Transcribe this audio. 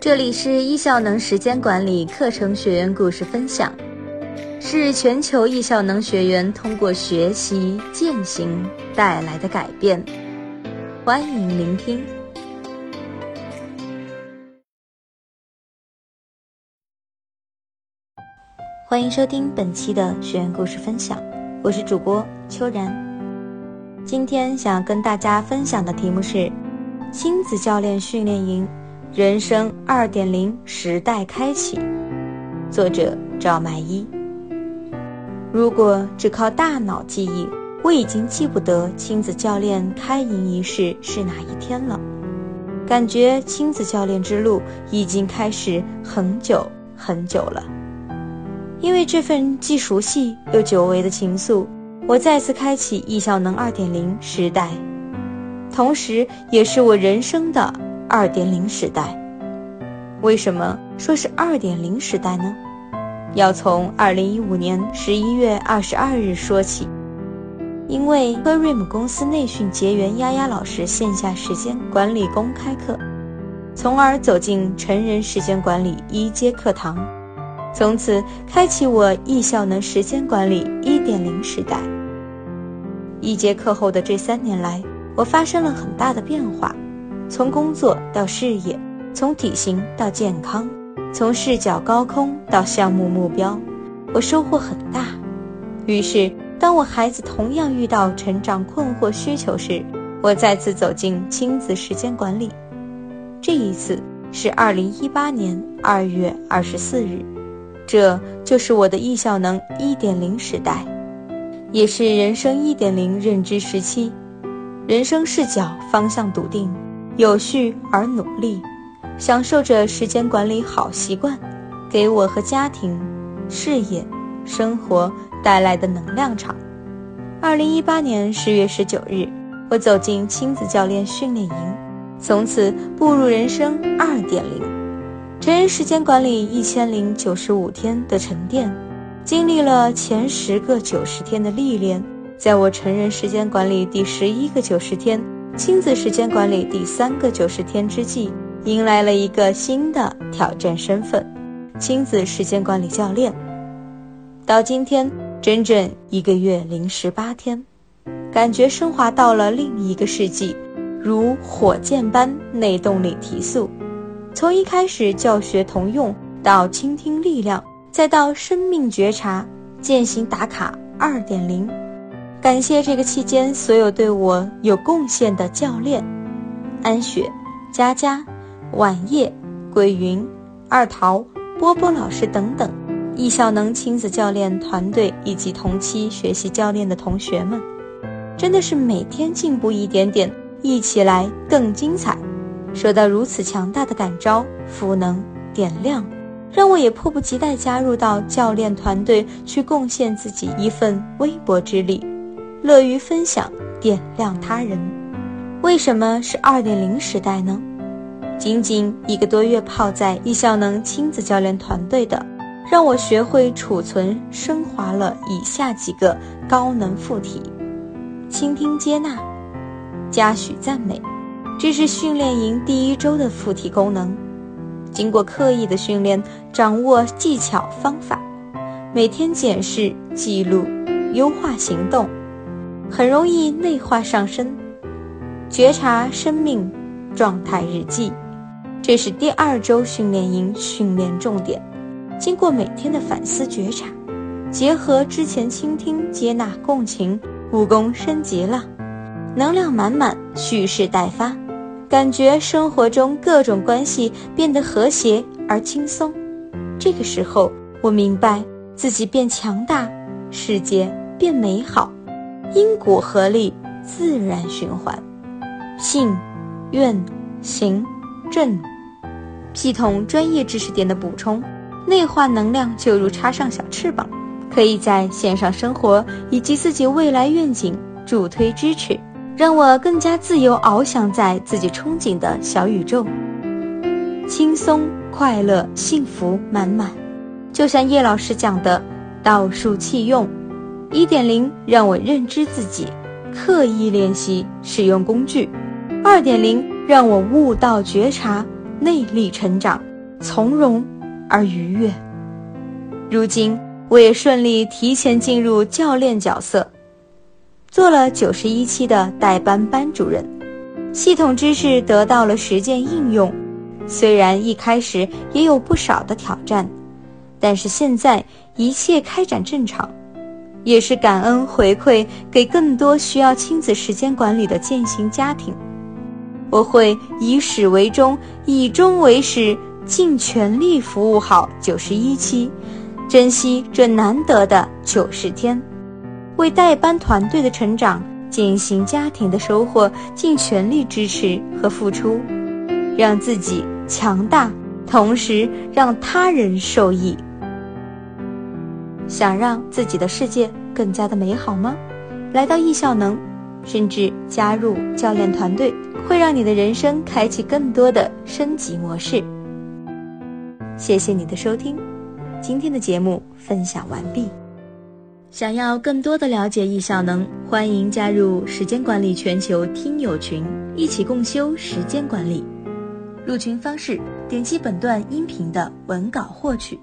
这里是易效能时间管理课程学员故事分享，是全球易效能学员通过学习践行带来的改变。欢迎聆听，欢迎收听本期的学员故事分享，我是主播秋然。今天想要跟大家分享的题目是亲子教练训练营。人生二点零时代开启，作者赵麦一。如果只靠大脑记忆，我已经记不得亲子教练开营仪式是哪一天了。感觉亲子教练之路已经开始很久很久了。因为这份既熟悉又久违的情愫，我再次开启易效能二点零时代，同时也是我人生的。二点零时代，为什么说是二点零时代呢？要从二零一五年十一月二十二日说起，因为和瑞姆公司内训结缘丫丫老师线下时间管理公开课，从而走进成人时间管理一阶课堂，从此开启我易效能时间管理一点零时代。一节课后的这三年来，我发生了很大的变化。从工作到事业，从体型到健康，从视角高空到项目目标，我收获很大。于是，当我孩子同样遇到成长困惑需求时，我再次走进亲子时间管理。这一次是二零一八年二月二十四日，这就是我的易效能一点零时代，也是人生一点零认知时期，人生视角方向笃定。有序而努力，享受着时间管理好习惯给我和家庭、事业、生活带来的能量场。二零一八年十月十九日，我走进亲子教练训练营，从此步入人生二点零。成人时间管理一千零九十五天的沉淀，经历了前十个九十天的历练，在我成人时间管理第十一个九十天。亲子时间管理第三个九十天之际，迎来了一个新的挑战身份——亲子时间管理教练。到今天，整整一个月零十八天，感觉升华到了另一个世纪，如火箭般内动力提速。从一开始教学同用，到倾听力量，再到生命觉察，践行打卡二点零。感谢这个期间所有对我有贡献的教练，安雪、佳佳、晚夜、桂云、二桃、波波老师等等，易效能亲子教练团队以及同期学习教练的同学们，真的是每天进步一点点，一起来更精彩。受到如此强大的感召、赋能、点亮，让我也迫不及待加入到教练团队去贡献自己一份微薄之力。乐于分享，点亮他人。为什么是二点零时代呢？仅仅一个多月泡在易效能亲子教练团队的，让我学会储存、升华了以下几个高能附体：倾听、接纳、嘉许、赞美。这是训练营第一周的附体功能。经过刻意的训练，掌握技巧方法，每天检视、记录、优化行动。很容易内化上身，觉察生命状态日记，这是第二周训练营训练重点。经过每天的反思觉察，结合之前倾听、接纳、共情，武功升级了，能量满满，蓄势待发，感觉生活中各种关系变得和谐而轻松。这个时候，我明白自己变强大，世界变美好。因果合力，自然循环。信、愿、行、正，系统专业知识点的补充，内化能量就如插上小翅膀，可以在线上生活以及自己未来愿景助推支持，让我更加自由翱翔在自己憧憬的小宇宙，轻松、快乐、幸福满满。就像叶老师讲的，道术器用。一点零让我认知自己，刻意练习使用工具；二点零让我悟道觉察，内力成长，从容而愉悦。如今，我也顺利提前进入教练角色，做了九十一期的代班班主任，系统知识得到了实践应用。虽然一开始也有不少的挑战，但是现在一切开展正常，也是感恩回馈给更多需要亲子时间管理的践行家庭。我会以始为终，以终为始，尽全力服务好九十一期。珍惜这难得的九十天，为代班团队的成长、践行家庭的收获尽全力支持和付出，让自己强大，同时让他人受益。想让自己的世界更加的美好吗？来到易效能，甚至加入教练团队，会让你的人生开启更多的升级模式。谢谢你的收听。今天的节目分享完毕。想要更多的了解易效能，欢迎加入时间管理全球听友群，一起共修时间管理。入群方式：点击本段音频的文稿获取。